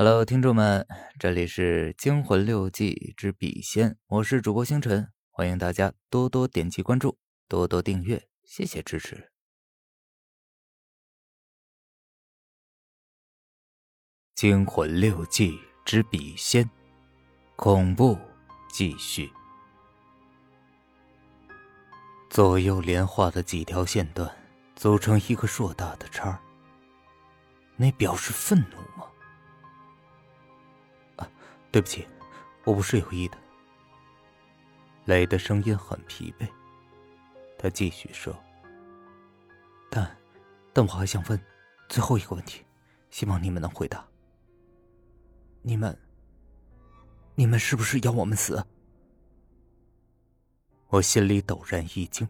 Hello，听众们，这里是《惊魂六记之笔仙》，我是主播星辰，欢迎大家多多点击关注，多多订阅，谢谢支持。《惊魂六记之笔仙》，恐怖继续。左右连画的几条线段组成一个硕大的叉那表示愤怒？对不起，我不是有意的。雷的声音很疲惫，他继续说：“但，但我还想问最后一个问题，希望你们能回答。你们，你们是不是要我们死？”我心里陡然一惊。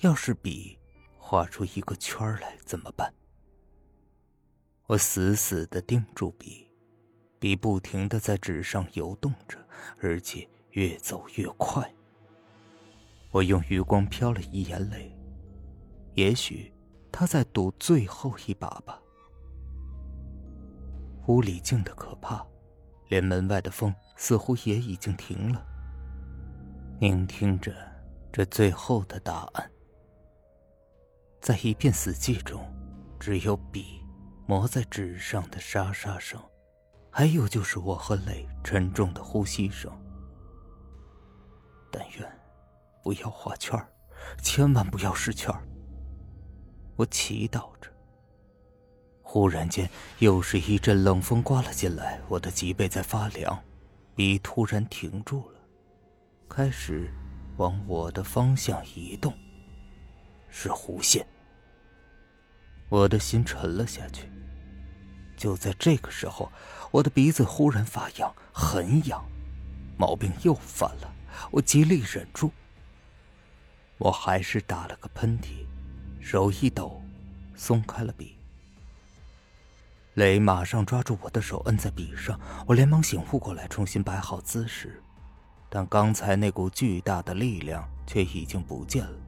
要是笔画出一个圈来怎么办？我死死的盯住笔。笔不停的在纸上游动着，而且越走越快。我用余光瞟了一眼磊，也许他在赌最后一把吧。屋里静的可怕，连门外的风似乎也已经停了。聆听着这最后的答案，在一片死寂中，只有笔磨在纸上的沙沙声。还有就是我和磊沉重的呼吸声。但愿不要画圈千万不要是圈我祈祷着。忽然间，又是一阵冷风刮了进来，我的脊背在发凉，笔突然停住了，开始往我的方向移动。是弧线。我的心沉了下去。就在这个时候，我的鼻子忽然发痒，很痒，毛病又犯了。我极力忍住，我还是打了个喷嚏，手一抖，松开了笔。雷马上抓住我的手，摁在笔上，我连忙醒悟过来，重新摆好姿势，但刚才那股巨大的力量却已经不见了，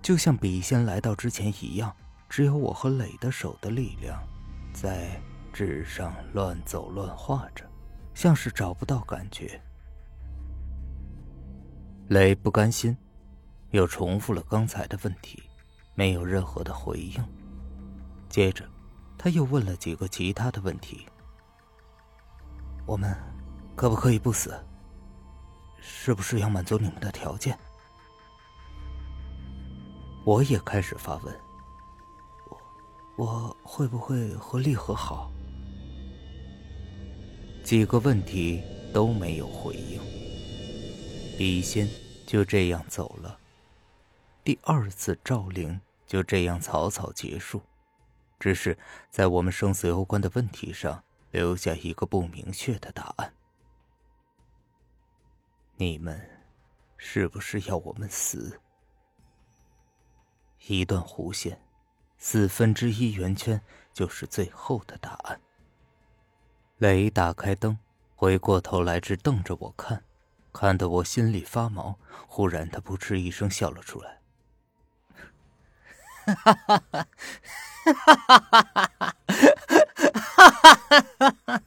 就像笔仙来到之前一样，只有我和磊的手的力量，在。纸上乱走乱画着，像是找不到感觉。雷不甘心，又重复了刚才的问题，没有任何的回应。接着，他又问了几个其他的问题：“我们可不可以不死？是不是要满足你们的条件？”我也开始发问：“我我会不会和丽和好？”几个问题都没有回应，笔仙就这样走了，第二次召灵就这样草草结束，只是在我们生死攸关的问题上留下一个不明确的答案。你们是不是要我们死？一段弧线，四分之一圆圈就是最后的答案。雷打开灯，回过头来，直瞪着我看，看得我心里发毛。忽然，他扑哧一声笑了出来，哈哈哈哈哈哈！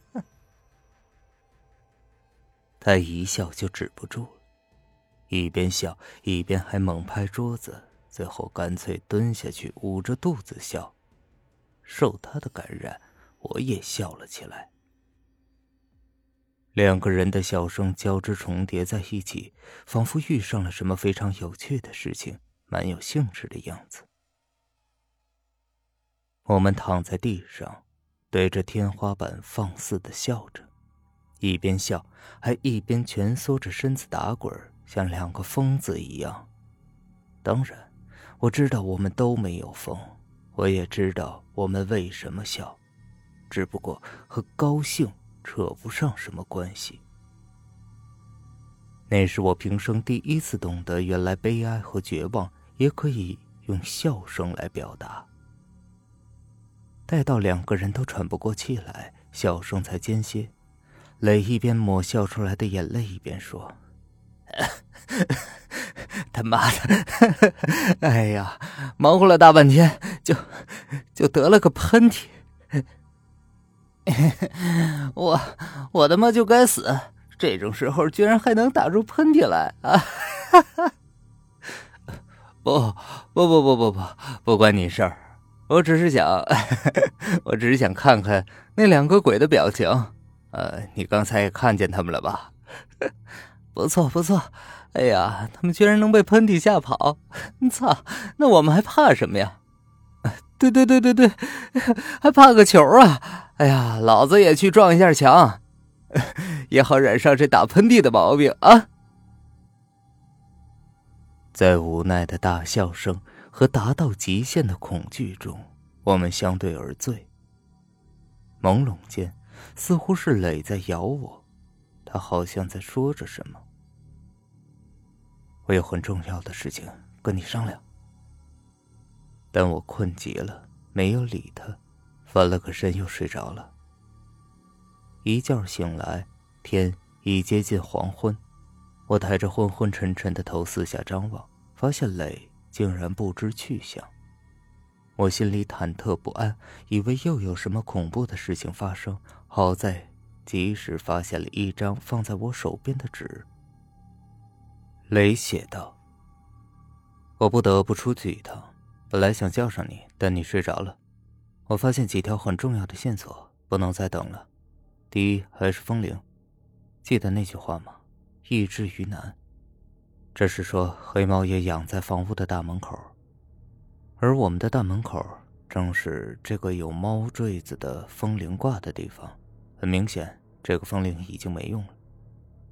他一笑就止不住，一边笑一边还猛拍桌子，最后干脆蹲下去捂着肚子笑。受他的感染，我也笑了起来。两个人的笑声交织重叠在一起，仿佛遇上了什么非常有趣的事情，蛮有兴致的样子。我们躺在地上，对着天花板放肆的笑着，一边笑还一边蜷缩着身子打滚，像两个疯子一样。当然，我知道我们都没有疯，我也知道我们为什么笑，只不过和高兴。扯不上什么关系。那是我平生第一次懂得，原来悲哀和绝望也可以用笑声来表达。待到两个人都喘不过气来，笑声才间歇。磊一边抹笑出来的眼泪，一边说：“他妈的，哎呀，忙活了大半天，就就得了个喷嚏。” 我我他妈就该死！这种时候居然还能打出喷嚏来啊！不不不不不不，不关你事儿，我只是想，我只是想看看那两个鬼的表情。呃，你刚才也看见他们了吧？不错不错。哎呀，他们居然能被喷嚏吓跑！操，那我们还怕什么呀？对对对对对，还怕个球啊！哎呀，老子也去撞一下墙，也好染上这打喷嚏的毛病啊！在无奈的大笑声和达到极限的恐惧中，我们相对而醉。朦胧间，似乎是磊在咬我，他好像在说着什么。我有很重要的事情跟你商量。但我困极了，没有理他，翻了个身又睡着了。一觉醒来，天已接近黄昏，我抬着昏昏沉沉的头四下张望，发现磊竟然不知去向。我心里忐忑不安，以为又有什么恐怖的事情发生。好在及时发现了一张放在我手边的纸。雷写道：“我不得不出去一趟。本来想叫上你，但你睡着了。我发现几条很重要的线索，不能再等了。第一，还是风铃。记得那句话吗？易治于难。这是说黑猫也养在房屋的大门口，而我们的大门口正是这个有猫坠子的风铃挂的地方。很明显，这个风铃已经没用了。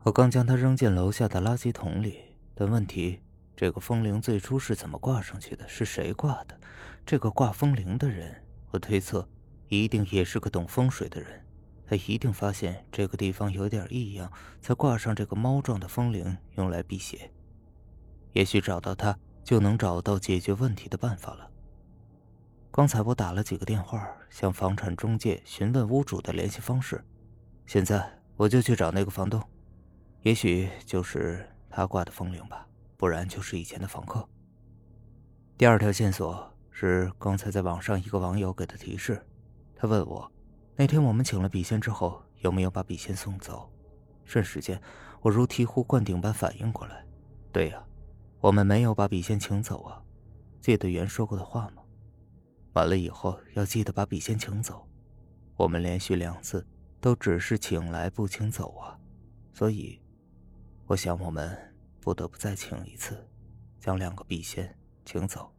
我刚将它扔进楼下的垃圾桶里。”但问题，这个风铃最初是怎么挂上去的？是谁挂的？这个挂风铃的人，我推测，一定也是个懂风水的人。他一定发现这个地方有点异样，才挂上这个猫状的风铃，用来辟邪。也许找到他，就能找到解决问题的办法了。刚才我打了几个电话，向房产中介询问屋主的联系方式。现在我就去找那个房东，也许就是。他挂的风铃吧，不然就是以前的房客。第二条线索是刚才在网上一个网友给的提示，他问我，那天我们请了笔仙之后，有没有把笔仙送走？瞬时间，我如醍醐灌顶般反应过来，对呀，我们没有把笔仙请走啊！记得原说过的话吗？完了以后要记得把笔仙请走。我们连续两次都只是请来不请走啊，所以。我想，我们不得不再请一次，将两个笔仙请走。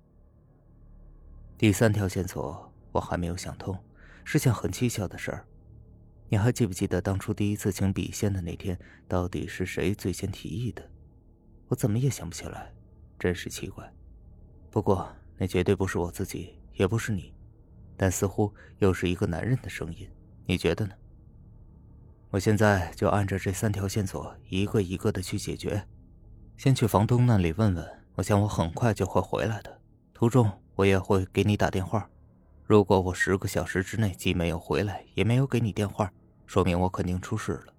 第三条线索我还没有想通，是件很蹊跷的事儿。你还记不记得当初第一次请笔仙的那天，到底是谁最先提议的？我怎么也想不起来，真是奇怪。不过那绝对不是我自己，也不是你，但似乎又是一个男人的声音。你觉得呢？我现在就按着这三条线索，一个一个的去解决。先去房东那里问问，我想我很快就会回来的。途中我也会给你打电话。如果我十个小时之内既没有回来，也没有给你电话，说明我肯定出事了。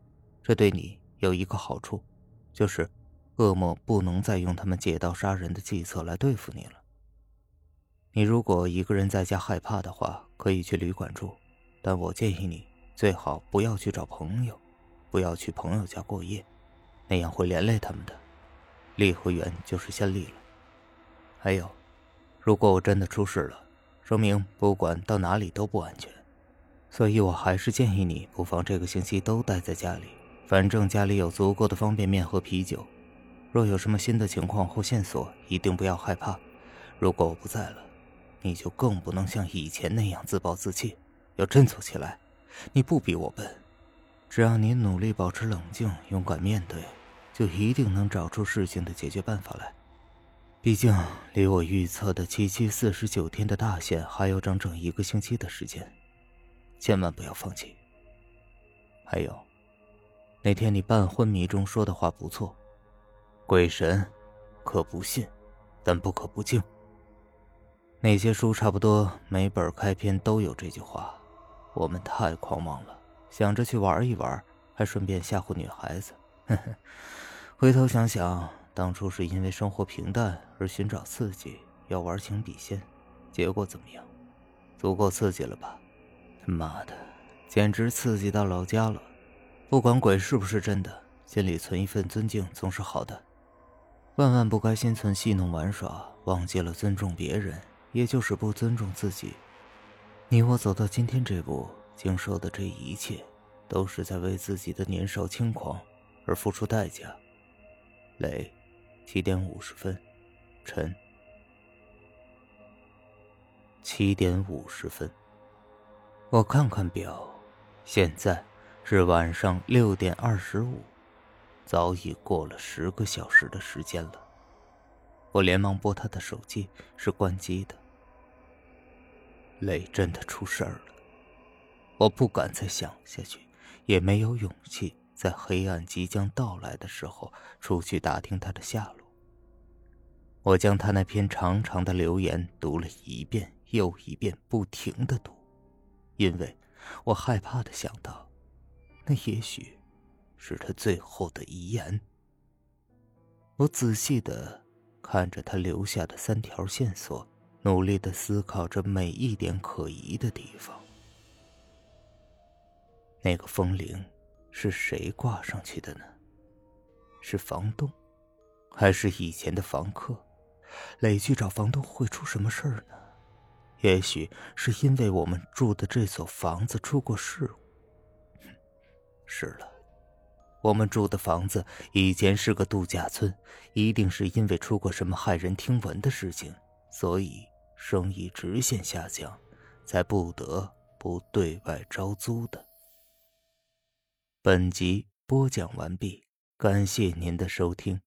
这对你有一个好处，就是恶魔不能再用他们借刀杀人的计策来对付你了。你如果一个人在家害怕的话，可以去旅馆住，但我建议你。最好不要去找朋友，不要去朋友家过夜，那样会连累他们的。离和园就是先离了。还有，如果我真的出事了，说明不管到哪里都不安全，所以我还是建议你不妨这个星期都待在家里，反正家里有足够的方便面和啤酒。若有什么新的情况或线索，一定不要害怕。如果我不在了，你就更不能像以前那样自暴自弃，要振作起来。你不比我笨，只要你努力保持冷静，勇敢面对，就一定能找出事情的解决办法来。毕竟离我预测的七七四十九天的大限还有整整一个星期的时间，千万不要放弃。还有，那天你半昏迷中说的话不错，鬼神可不信，但不可不敬。那些书差不多每本开篇都有这句话。我们太狂妄了，想着去玩一玩，还顺便吓唬女孩子。呵呵，回头想想，当初是因为生活平淡而寻找刺激，要玩情笔仙，结果怎么样？足够刺激了吧？他妈的，简直刺激到老家了。不管鬼是不是真的，心里存一份尊敬总是好的。万万不该心存戏弄玩耍，忘记了尊重别人，也就是不尊重自己。你我走到今天这步，经受的这一切，都是在为自己的年少轻狂而付出代价。雷，七点五十分，晨，七点五十分。我看看表，现在。是晚上六点二十五，早已过了十个小时的时间了。我连忙拨他的手机，是关机的。雷真的出事儿了，我不敢再想下去，也没有勇气在黑暗即将到来的时候出去打听他的下落。我将他那篇长长的留言读了一遍又一遍，不停的读，因为我害怕的想到。那也许是他最后的遗言。我仔细的看着他留下的三条线索，努力的思考着每一点可疑的地方。那个风铃是谁挂上去的呢？是房东，还是以前的房客？磊去找房东会出什么事儿呢？也许是因为我们住的这所房子出过事故。是了，我们住的房子以前是个度假村，一定是因为出过什么骇人听闻的事情，所以生意直线下降，才不得不对外招租的。本集播讲完毕，感谢您的收听。